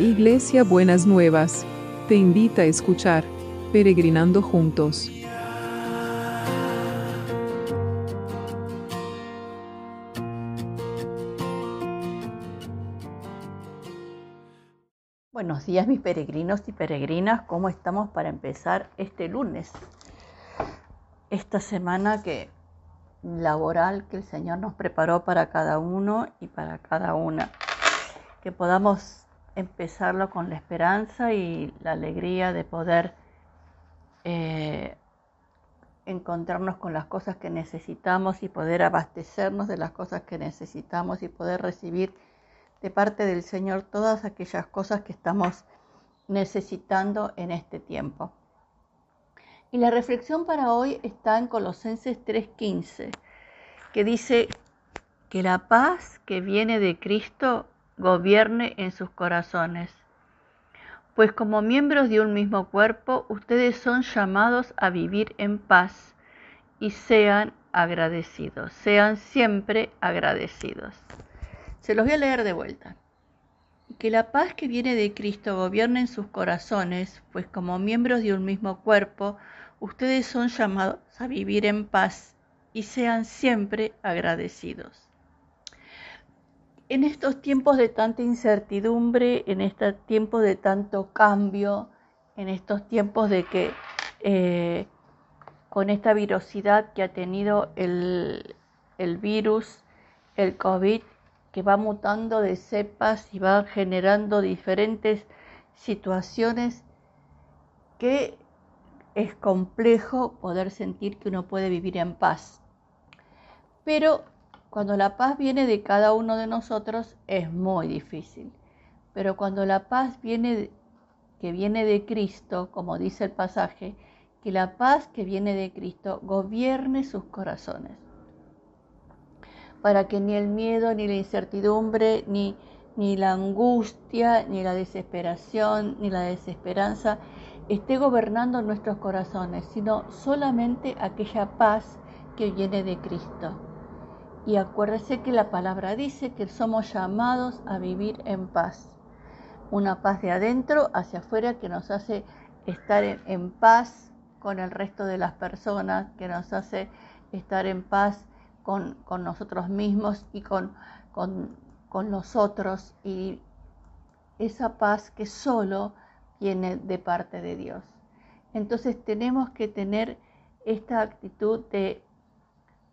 Iglesia Buenas Nuevas, te invita a escuchar Peregrinando Juntos. Buenos días mis peregrinos y peregrinas, ¿cómo estamos para empezar este lunes? Esta semana que laboral que el Señor nos preparó para cada uno y para cada una. Que podamos empezarlo con la esperanza y la alegría de poder eh, encontrarnos con las cosas que necesitamos y poder abastecernos de las cosas que necesitamos y poder recibir de parte del Señor todas aquellas cosas que estamos necesitando en este tiempo. Y la reflexión para hoy está en Colosenses 3:15, que dice que la paz que viene de Cristo gobierne en sus corazones. Pues como miembros de un mismo cuerpo, ustedes son llamados a vivir en paz y sean agradecidos, sean siempre agradecidos. Se los voy a leer de vuelta. Que la paz que viene de Cristo gobierne en sus corazones, pues como miembros de un mismo cuerpo, ustedes son llamados a vivir en paz y sean siempre agradecidos en estos tiempos de tanta incertidumbre, en estos tiempos de tanto cambio, en estos tiempos de que eh, con esta virosidad que ha tenido el, el virus, el COVID, que va mutando de cepas y va generando diferentes situaciones que es complejo poder sentir que uno puede vivir en paz. Pero cuando la paz viene de cada uno de nosotros es muy difícil, pero cuando la paz viene que viene de Cristo, como dice el pasaje, que la paz que viene de Cristo gobierne sus corazones, para que ni el miedo, ni la incertidumbre, ni, ni la angustia, ni la desesperación, ni la desesperanza esté gobernando nuestros corazones, sino solamente aquella paz que viene de Cristo. Y acuérdese que la palabra dice que somos llamados a vivir en paz. Una paz de adentro hacia afuera que nos hace estar en, paz con el resto de las personas, que nos hace estar en paz con, nosotros mismos y con, con, con los otros. Y esa paz que solo viene de parte de Dios. Entonces tenemos que tener esta actitud de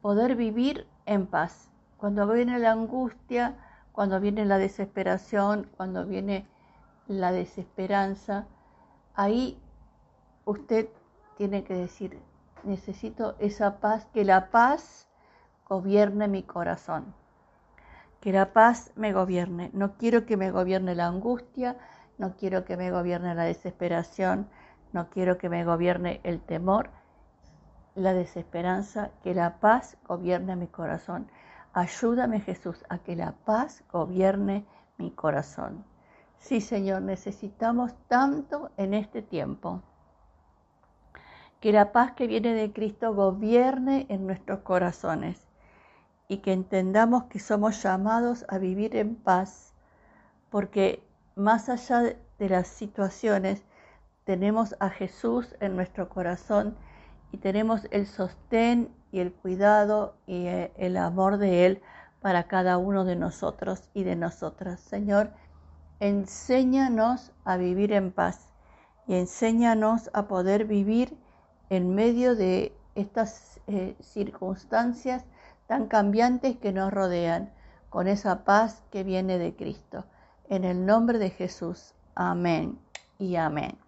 poder vivir en paz. Cuando viene la angustia, cuando viene la desesperación, cuando viene la desesperanza, ahí usted tiene que decir, necesito esa paz, que la paz gobierne mi corazón, que la paz me gobierne. No quiero que me gobierne la angustia, no quiero que me gobierne la desesperación, no quiero que me gobierne el temor, la desesperanza, que la paz gobierne mi corazón. Ayúdame Jesús a que la paz gobierne mi corazón. Sí, Señor, necesitamos tanto en este tiempo. Que la paz que viene de Cristo gobierne en nuestros corazones y que entendamos que somos llamados a vivir en paz, porque más allá de las situaciones, tenemos a Jesús en nuestro corazón y tenemos el sostén y el cuidado y eh, el amor de Él para cada uno de nosotros y de nosotras. Señor, enséñanos a vivir en paz y enséñanos a poder vivir en medio de estas eh, circunstancias tan cambiantes que nos rodean, con esa paz que viene de Cristo. En el nombre de Jesús. Amén y amén.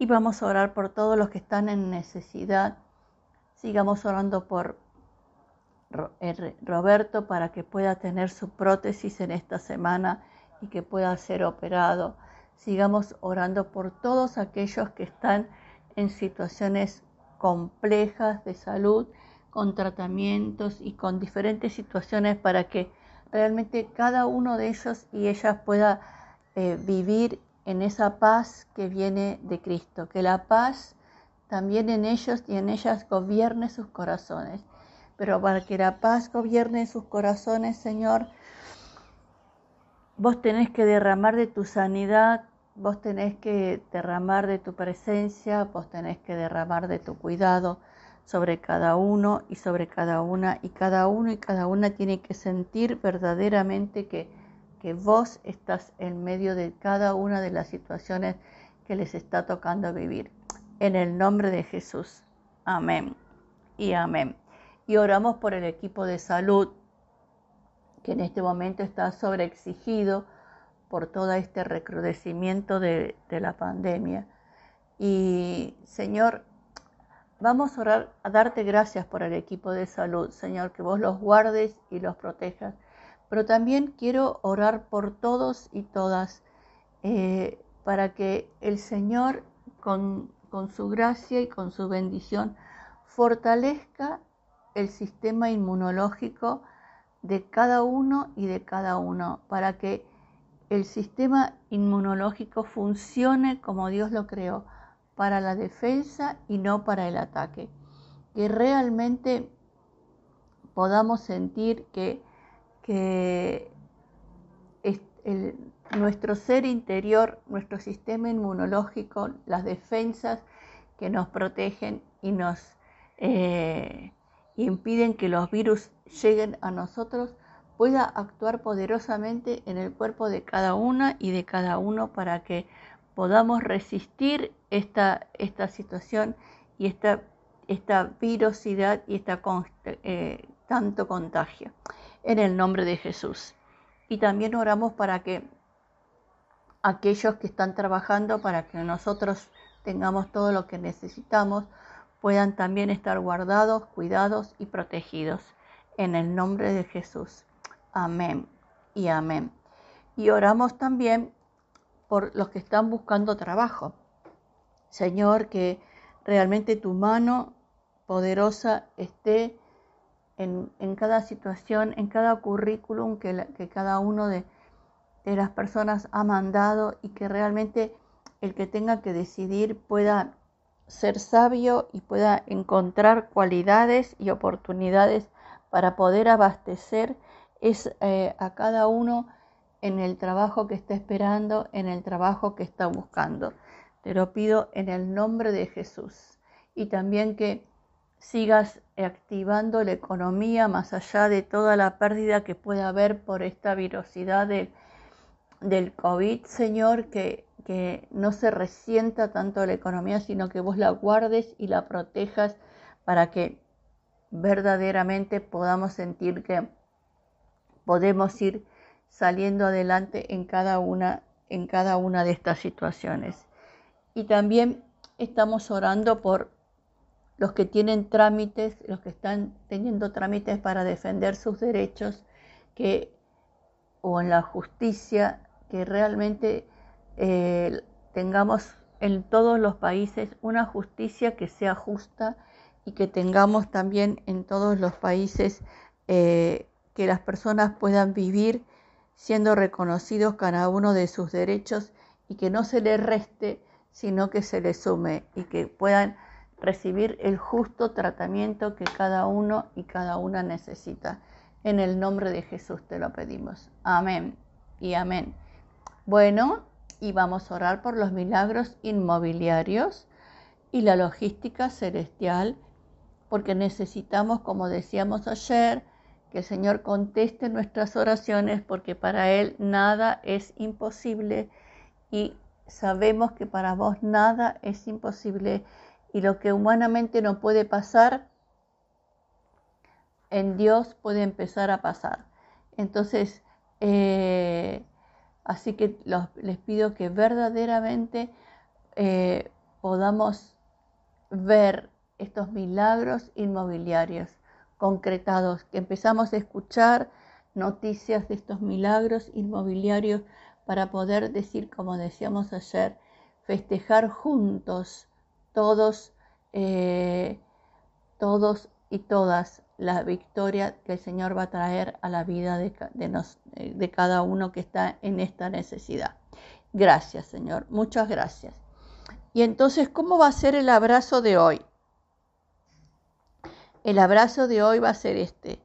Y vamos a orar por todos los que están en necesidad. Sigamos orando por eh, Roberto para que pueda tener su prótesis en esta semana y que pueda ser operado. Sigamos orando por todos aquellos que están en situaciones complejas de salud, con tratamientos y con diferentes situaciones para que realmente cada uno de ellos y ellas pueda eh, vivir en esa paz que viene de Cristo, que la paz también en ellos y en ellas gobierne sus corazones. Pero para que la paz gobierne sus corazones, Señor, vos tenés que derramar de tu sanidad, vos tenés que derramar de tu presencia, vos tenés que derramar de tu cuidado sobre cada uno y sobre cada una, y cada uno y cada una tiene que sentir verdaderamente que, que vos estás en medio de cada una de las situaciones que les está tocando vivir. En el nombre de Jesús. Amén y amén. Y oramos por el equipo de salud que en este momento está sobreexigido por todo este recrudecimiento de, de la pandemia. Y Señor, vamos a orar, a darte gracias por el equipo de salud, Señor, que vos los guardes y los protejas. Pero también quiero orar por todos y todas eh, para que el Señor con, con su gracia y con su bendición fortalezca el sistema inmunológico de cada uno y de cada uno, para que el sistema inmunológico funcione como Dios lo creó, para la defensa y no para el ataque. Que realmente podamos sentir que, nuestro ser interior, nuestro sistema inmunológico, las defensas que nos protegen y nos eh, impiden que los virus lleguen a nosotros, pueda actuar poderosamente en el cuerpo de cada una y de cada uno para que podamos resistir esta, situación y esta, esta virosidad y esta eh, tanto contagio. En el nombre de Jesús. Y también oramos para que aquellos que están trabajando, para que nosotros tengamos todo lo que necesitamos, puedan también estar guardados, cuidados y protegidos. En el nombre de Jesús. Amén y amén. Y oramos también por los que están buscando trabajo. Señor, que realmente tu mano poderosa esté en, cada situación, en cada currículum que, cada uno de, de las personas ha mandado y que realmente el que tenga que decidir pueda ser sabio y pueda encontrar cualidades y oportunidades para poder abastecer es, eh, a cada uno en el trabajo que está esperando, en el trabajo que está buscando. Te lo pido en el nombre de Jesús. Y también que sigas activando la economía más allá de toda la pérdida que pueda haber por esta virosidad del COVID, Señor, que que no se resienta tanto la economía, sino que vos la guardes y la protejas para que verdaderamente podamos sentir que podemos ir saliendo adelante en cada una, en cada una de estas situaciones. Y también estamos orando por los que tienen trámites, los que están teniendo trámites para defender sus derechos, que o en la justicia, que realmente eh, tengamos en todos los países una justicia que sea justa y que tengamos también en todos los países eh, que las personas puedan vivir siendo reconocidos cada uno de sus derechos y que no se les reste, sino que se les sume y que puedan recibir el justo tratamiento que cada uno y cada una necesita. En el nombre de Jesús te lo pedimos. Amén y amén. Bueno, y vamos a orar por los milagros inmobiliarios y la logística celestial, porque necesitamos, como decíamos ayer, que el Señor conteste nuestras oraciones, porque para Él nada es imposible y sabemos que para vos nada es imposible y lo que humanamente no puede pasar, en Dios puede empezar a pasar. Entonces, eh, Así que les pido que verdaderamente eh, podamos ver estos milagros inmobiliarios concretados, que empezamos a escuchar noticias de estos milagros inmobiliarios para poder decir, como decíamos ayer, festejar juntos todos, eh, todos y todas la victoria que el Señor va a traer a la vida de, eh, de, cada uno que está en esta necesidad. Gracias, Señor. Muchas gracias. Y entonces, ¿cómo va a ser el abrazo de hoy? El abrazo de hoy va a ser este.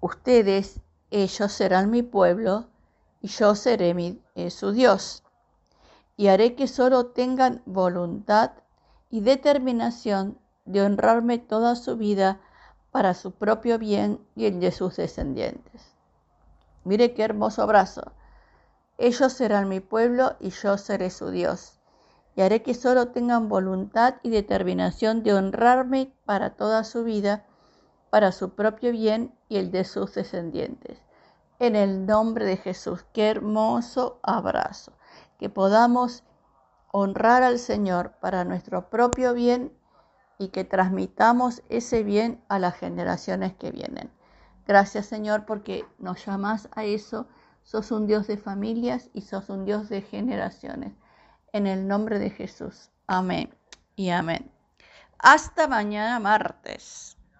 Ustedes ellos serán mi pueblo y yo seré mi, eh, su Dios. Y haré que solo tengan voluntad y determinación de honrarme toda su vida para su propio bien y el de sus descendientes. Mire qué hermoso abrazo. Ellos serán mi pueblo y yo seré su Dios. Y haré que solo tengan voluntad y determinación de honrarme para toda su vida, para su propio bien y el de sus descendientes. En el nombre de Jesús, qué hermoso abrazo. Que podamos honrar al Señor para nuestro propio bien y que transmitamos ese bien a las generaciones que vienen. Gracias Señor porque nos llamas a eso. Sos un Dios de familias y sos un Dios de generaciones. En el nombre de Jesús. Amén y amén. Hasta mañana martes.